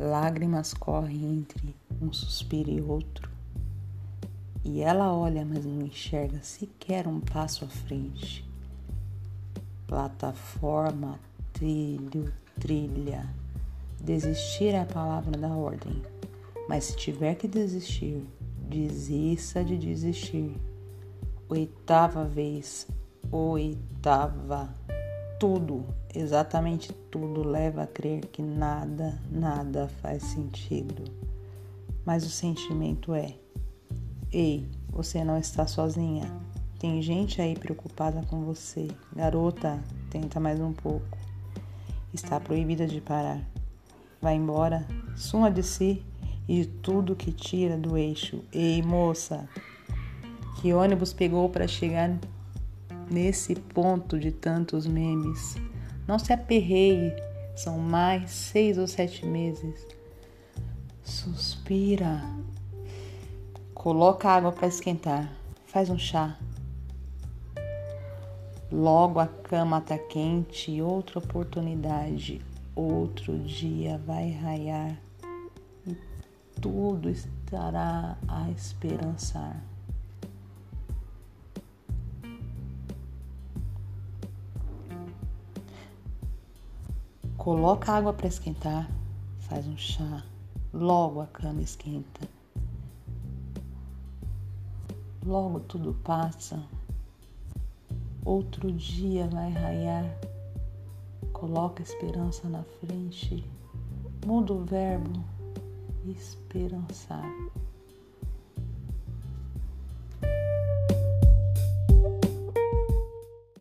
Lágrimas correm entre um suspiro e outro. E ela olha, mas não enxerga sequer um passo à frente. Plataforma, trilho, trilha. Desistir é a palavra da ordem. Mas se tiver que desistir, desista de desistir. Oitava vez, oitava. Tudo, exatamente tudo, leva a crer que nada, nada faz sentido. Mas o sentimento é: ei, você não está sozinha. Tem gente aí preocupada com você. Garota, tenta mais um pouco. Está proibida de parar. Vai embora, suma de si e de tudo que tira do eixo. Ei, moça, que ônibus pegou para chegar nesse ponto de tantos memes? Não se aperreie, são mais seis ou sete meses. Suspira. Coloca água para esquentar. Faz um chá. Logo a cama está quente, outra oportunidade, outro dia vai raiar e tudo estará a esperançar. Coloca água para esquentar, faz um chá, logo a cama esquenta. Logo tudo passa, Outro dia vai raiar. Coloca esperança na frente. Muda o verbo esperançar.